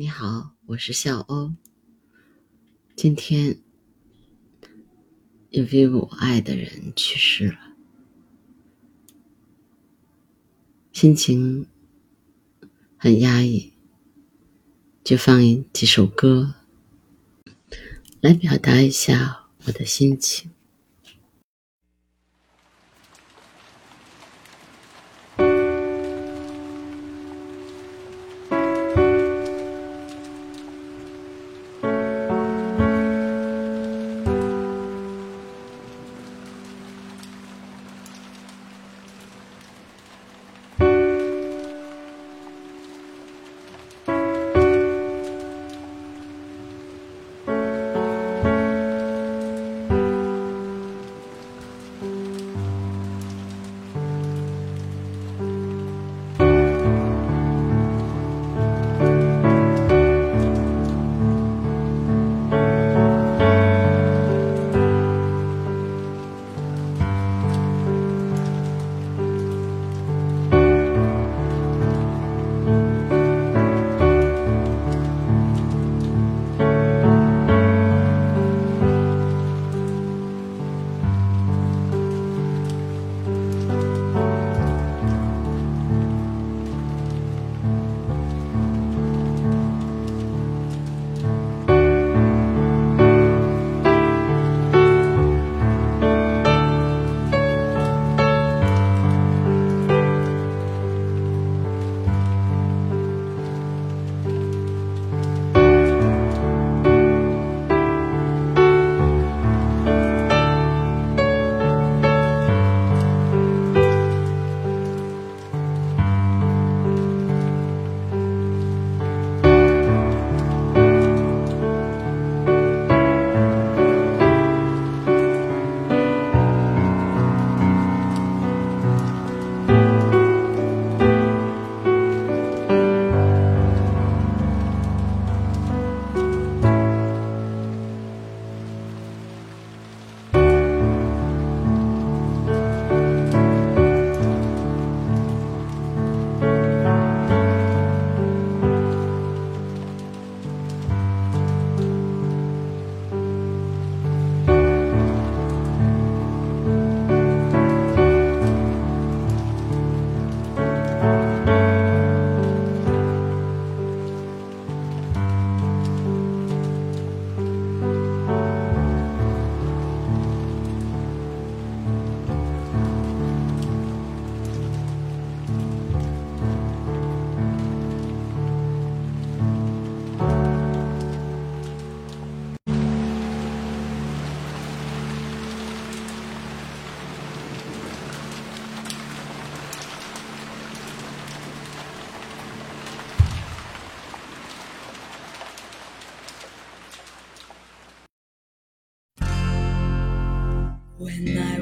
你好，我是笑欧。今天有位我爱的人去世了，心情很压抑，就放几首歌来表达一下我的心情。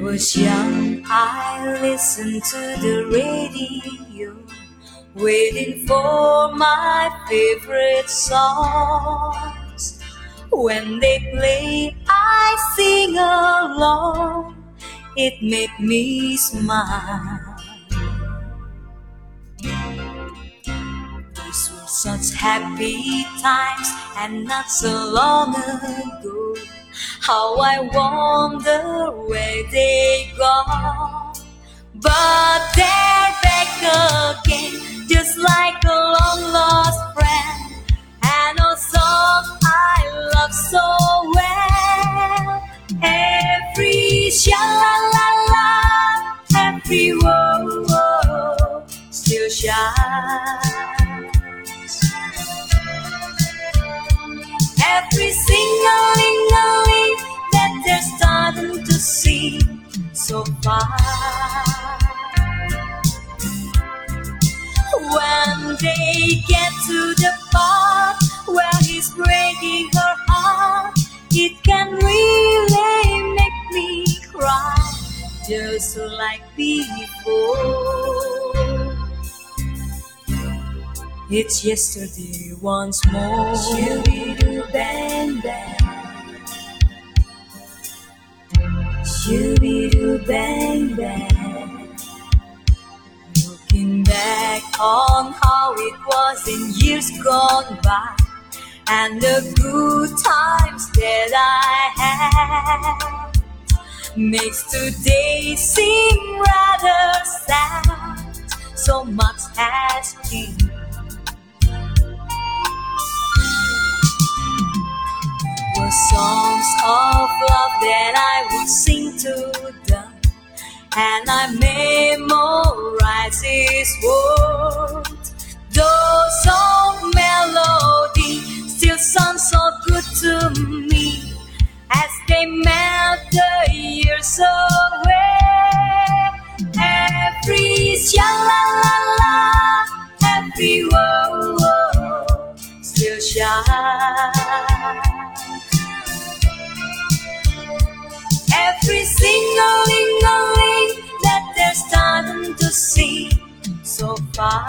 Was young, I listened to the radio, waiting for my favorite songs. When they play, I sing along, it made me smile. These were such happy times, and not so long ago. How I wonder where they gone. But they're back again, just like a long lost friend. And a song I love so well. Every sha la la la, every whoa whoa, still shines. Every They get to the part where he's breaking her heart, it can really make me cry, just like before. It's yesterday once more. Shoo-be-doo bang bang. Shoo-be-doo bang bang. Back on how it was in years gone by. and the good times that I had makes today seem rather sad. So much has been. Were songs of love that I would sing to them, and I memorize years away. Every every still shine. Every single ling that they're starting to see so far.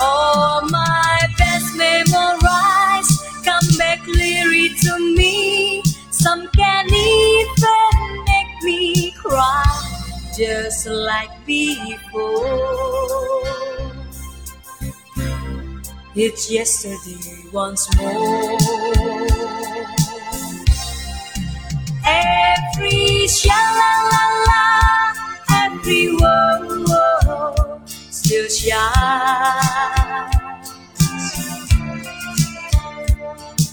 All my best memories come back clearly to me. Just like before. It's yesterday once more. Every sha la la la, every whoa whoa, still shines.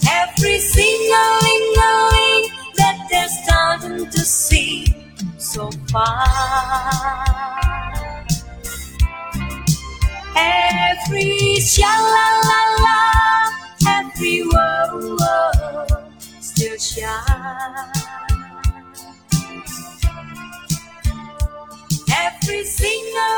Every single so far. Every sha la la la, every whoa whoa, still shines. Every single